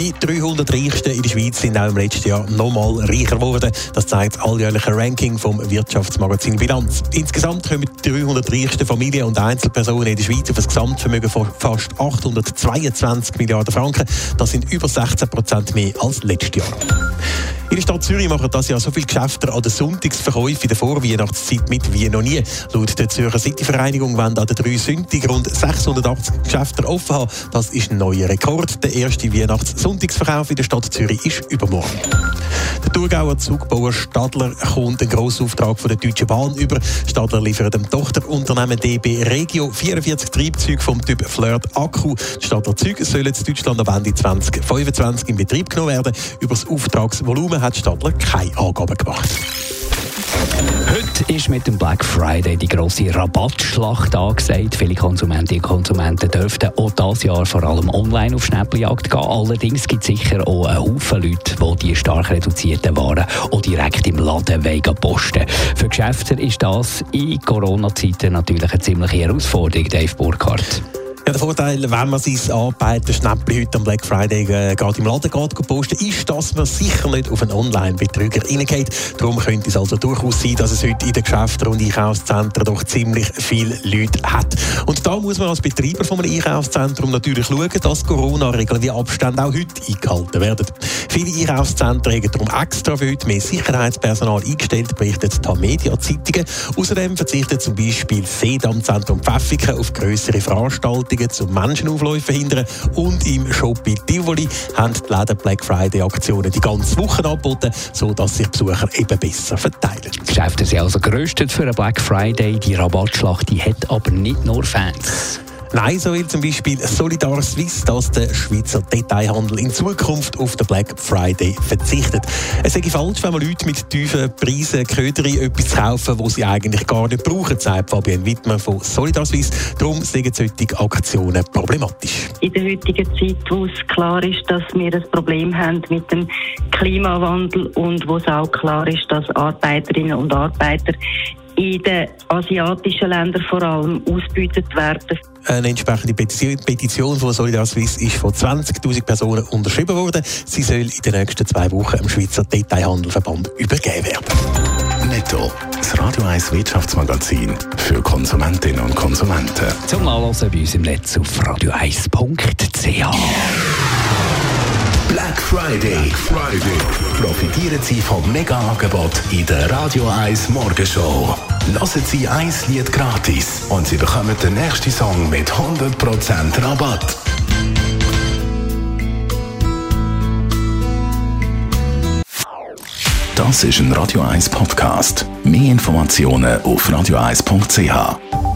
Die 300 Reichsten in der Schweiz sind auch im letzten Jahr nochmal reicher geworden. Das zeigt das alljährliche Ranking vom Wirtschaftsmagazin Bilanz. Insgesamt kommen die 300 reichsten Familien und Einzelpersonen in der Schweiz auf ein Gesamtvermögen von fast 822 Milliarden Franken. Das sind über 16 Prozent mehr als letztes Jahr. In der Stadt Zürich machen das Jahr so viele Geschäfte an den Sonntagsverkäufen in der Vorweihnachtszeit mit wie noch nie. Laut der Zürcher City-Vereinigung wollen an den drei Sonntagen rund 680 Geschäfte offen haben. Das ist ein neuer Rekord. Der erste Weihnachts-Sonntagsverkauf in der Stadt Zürich ist übermorgen. Der Thurgauer Zugbauer Stadler kommt einen grossen Auftrag von der Deutschen Bahn über. Stadler liefert dem Tochterunternehmen DB Regio 44 Triebzeuge vom Typ Flirt Akku. Die Stadler Züge sollen in Deutschland am Ende 2025 in Betrieb genommen werden. Über das Auftragsvolumen hat Stadler keine Angaben gemacht. Heute ist mit dem Black Friday die grosse Rabattschlacht angesagt. Viele Konsumentinnen und Konsumenten dürften auch dieses Jahr vor allem online auf Schnäppeljagd gehen. Allerdings gibt es sicher auch einen Haufen Leute, die die stark reduzierten Waren auch direkt im Laden posten Für Geschäfte ist das in Corona-Zeiten natürlich eine ziemliche Herausforderung, Dave Burkhardt. Ja, der Vorteil, wenn man sein Arbeiten Schnäppchen heute am Black Friday äh, gerade im Laden geht, posten, ist, dass man sicher nicht auf einen Online-Betrüger reingeht. Darum könnte es also durchaus sein, dass es heute in den Geschäften und Einkaufszentren doch ziemlich viele Leute hat. Und da muss man als Betreiber von einem Einkaufszentrum natürlich schauen, dass Corona-Regeln wie Abstände auch heute eingehalten werden. Viele Einkaufszentren haben darum extra für heute mehr Sicherheitspersonal eingestellt, berichtet die Media-Zeitungen. Außerdem verzichtet zum Beispiel Sedam Zentrum Pfäffiken auf größere Veranstaltungen Veranstaltungen zum Menschenaufläufe verhindern. Und im Shop in Tivoli haben die Läden Black Friday Aktionen die ganze Woche angeboten, sodass sich Besucher eben besser verteilen. Die Geschäfte sind also geröstet für einen Black Friday. Die Rabattschlacht die hat aber nicht nur Fans. Nein, so will zum Beispiel Solidar Suisse, dass der Schweizer Detailhandel in Zukunft auf den Black Friday verzichtet. Es ist falsch, wenn man Leute mit tiefen Preisen Köderi etwas kaufen, was sie eigentlich gar nicht brauchen, sagt Fabian Wittmer von Solidar Suisse. Darum sind solche Aktionen problematisch. In der heutigen Zeit, wo es klar ist, dass wir ein Problem haben mit dem Klimawandel und wo es auch klar ist, dass Arbeiterinnen und Arbeiter in den asiatischen Ländern vor allem ausgebeutet werden. Eine entsprechende Petition von Solidar Suisse ist von 20.000 Personen unterschrieben worden. Sie soll in den nächsten zwei Wochen im Schweizer Detailhandelverband übergeben werden. Netto, das Radio 1 Wirtschaftsmagazin für Konsumentinnen und Konsumenten. Zum Nachlesen bei uns im Netz auf radio1.ch. Friday. Friday. Profitieren Sie vom Mega-Angebot in der Radio 1 Morgenshow. Lassen Sie ein Lied gratis und Sie bekommen den nächsten Song mit 100% Rabatt. Das ist ein Radio 1 Podcast. Mehr Informationen auf radio1.ch.